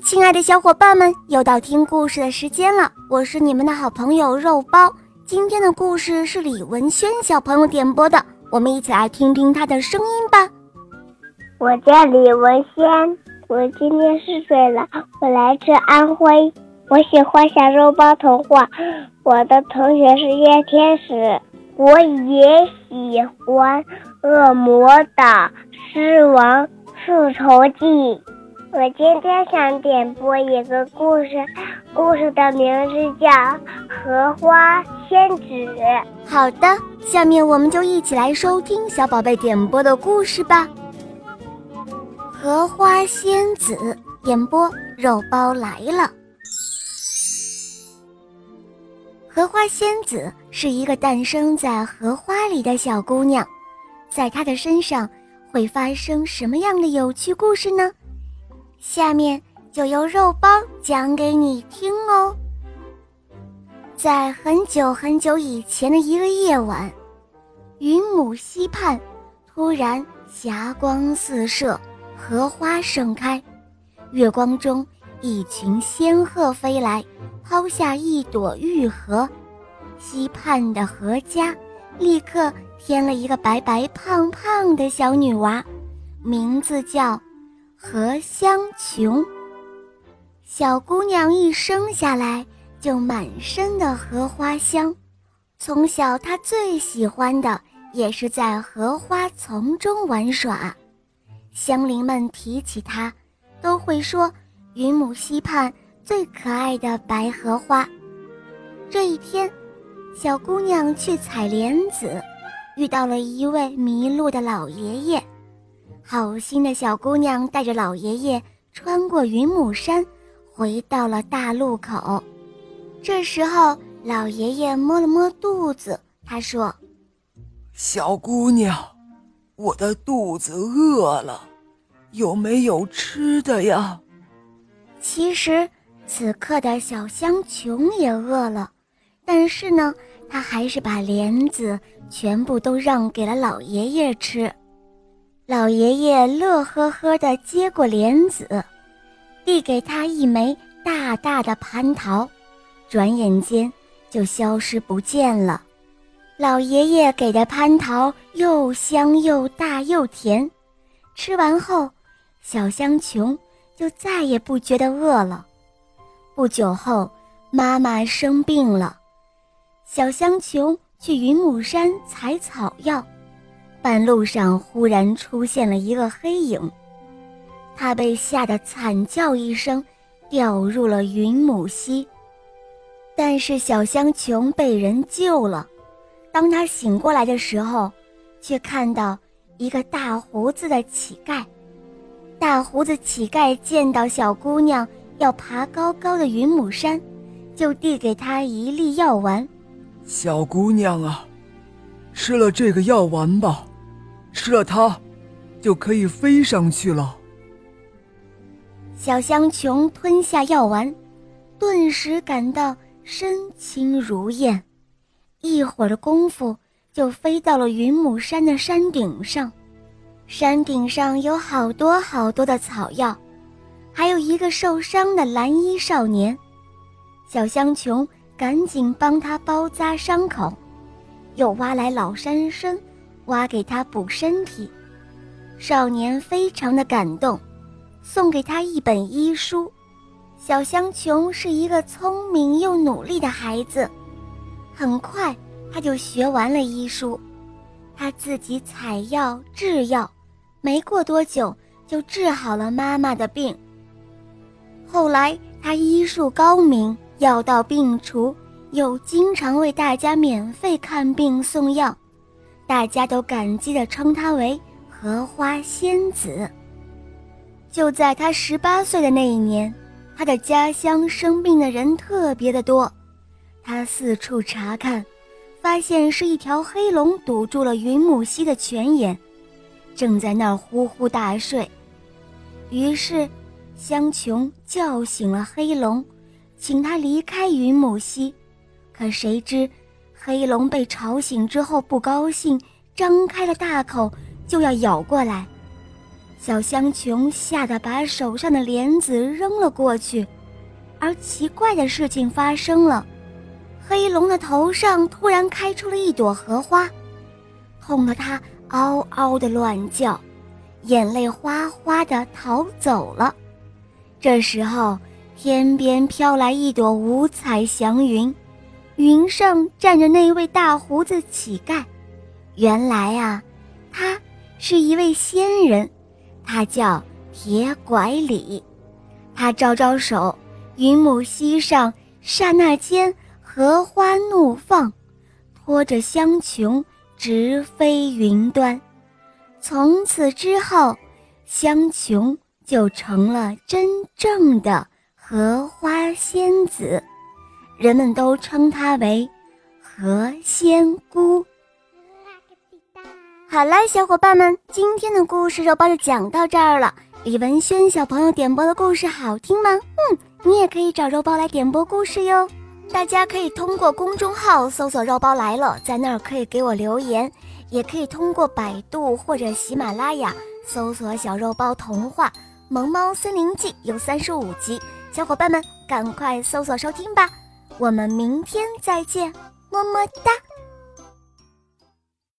亲爱的小伙伴们，又到听故事的时间了。我是你们的好朋友肉包。今天的故事是李文轩小朋友点播的，我们一起来听听他的声音吧。我叫李文轩，我今年四岁了，我来自安徽。我喜欢小肉包童话，我的同学是叶天使。我也喜欢《恶魔岛狮王复仇记》。我今天想点播一个故事，故事的名字叫《荷花仙子》。好的，下面我们就一起来收听小宝贝点播的故事吧。《荷花仙子》点播，肉包来了。荷花仙子是一个诞生在荷花里的小姑娘，在她的身上会发生什么样的有趣故事呢？下面就由肉包讲给你听哦。在很久很久以前的一个夜晚，云母溪畔突然霞光四射，荷花盛开。月光中，一群仙鹤飞来，抛下一朵玉荷。溪畔的荷家立刻添了一个白白胖胖的小女娃，名字叫。荷香琼，小姑娘一生下来就满身的荷花香。从小，她最喜欢的也是在荷花丛中玩耍。乡邻们提起她，都会说云母溪畔最可爱的白荷花。这一天，小姑娘去采莲子，遇到了一位迷路的老爷爷。好心的小姑娘带着老爷爷穿过云母山，回到了大路口。这时候，老爷爷摸了摸肚子，他说：“小姑娘，我的肚子饿了，有没有吃的呀？”其实，此刻的小香琼也饿了，但是呢，她还是把莲子全部都让给了老爷爷吃。老爷爷乐呵呵地接过莲子，递给他一枚大大的蟠桃，转眼间就消失不见了。老爷爷给的蟠桃又香又大又甜，吃完后，小香琼就再也不觉得饿了。不久后，妈妈生病了，小香琼去云母山采草药。半路上忽然出现了一个黑影，他被吓得惨叫一声，掉入了云母溪。但是小香琼被人救了。当他醒过来的时候，却看到一个大胡子的乞丐。大胡子乞丐见到小姑娘要爬高高的云母山，就递给她一粒药丸。小姑娘啊，吃了这个药丸吧。吃了它，就可以飞上去了。小香琼吞下药丸，顿时感到身轻如燕，一会儿的功夫就飞到了云母山的山顶上。山顶上有好多好多的草药，还有一个受伤的蓝衣少年。小香琼赶紧帮他包扎伤口，又挖来老山参。挖给他补身体，少年非常的感动，送给他一本医书。小香琼是一个聪明又努力的孩子，很快他就学完了医书，他自己采药制药，没过多久就治好了妈妈的病。后来他医术高明，药到病除，又经常为大家免费看病送药。大家都感激地称她为荷花仙子。就在她十八岁的那一年，她的家乡生病的人特别的多。她四处查看，发现是一条黑龙堵住了云母溪的泉眼，正在那儿呼呼大睡。于是，香琼叫醒了黑龙，请他离开云母溪。可谁知。黑龙被吵醒之后不高兴，张开了大口就要咬过来。小香琼吓得把手上的莲子扔了过去，而奇怪的事情发生了，黑龙的头上突然开出了一朵荷花，痛得他嗷嗷的乱叫，眼泪哗哗的逃走了。这时候，天边飘来一朵五彩祥云，云上站着那位大胡子乞丐。原来啊，他是一位仙人。他叫铁拐李，他招招手，云母溪上刹那间荷花怒放，拖着香琼直飞云端。从此之后，香琼就成了真正的荷花仙子，人们都称她为何仙姑。好啦，小伙伴们，今天的故事肉包就讲到这儿了。李文轩小朋友点播的故事好听吗？嗯，你也可以找肉包来点播故事哟。大家可以通过公众号搜索“肉包来了”，在那儿可以给我留言，也可以通过百度或者喜马拉雅搜索“小肉包童话萌猫森林记”，有三十五集。小伙伴们，赶快搜索收听吧。我们明天再见，么么哒。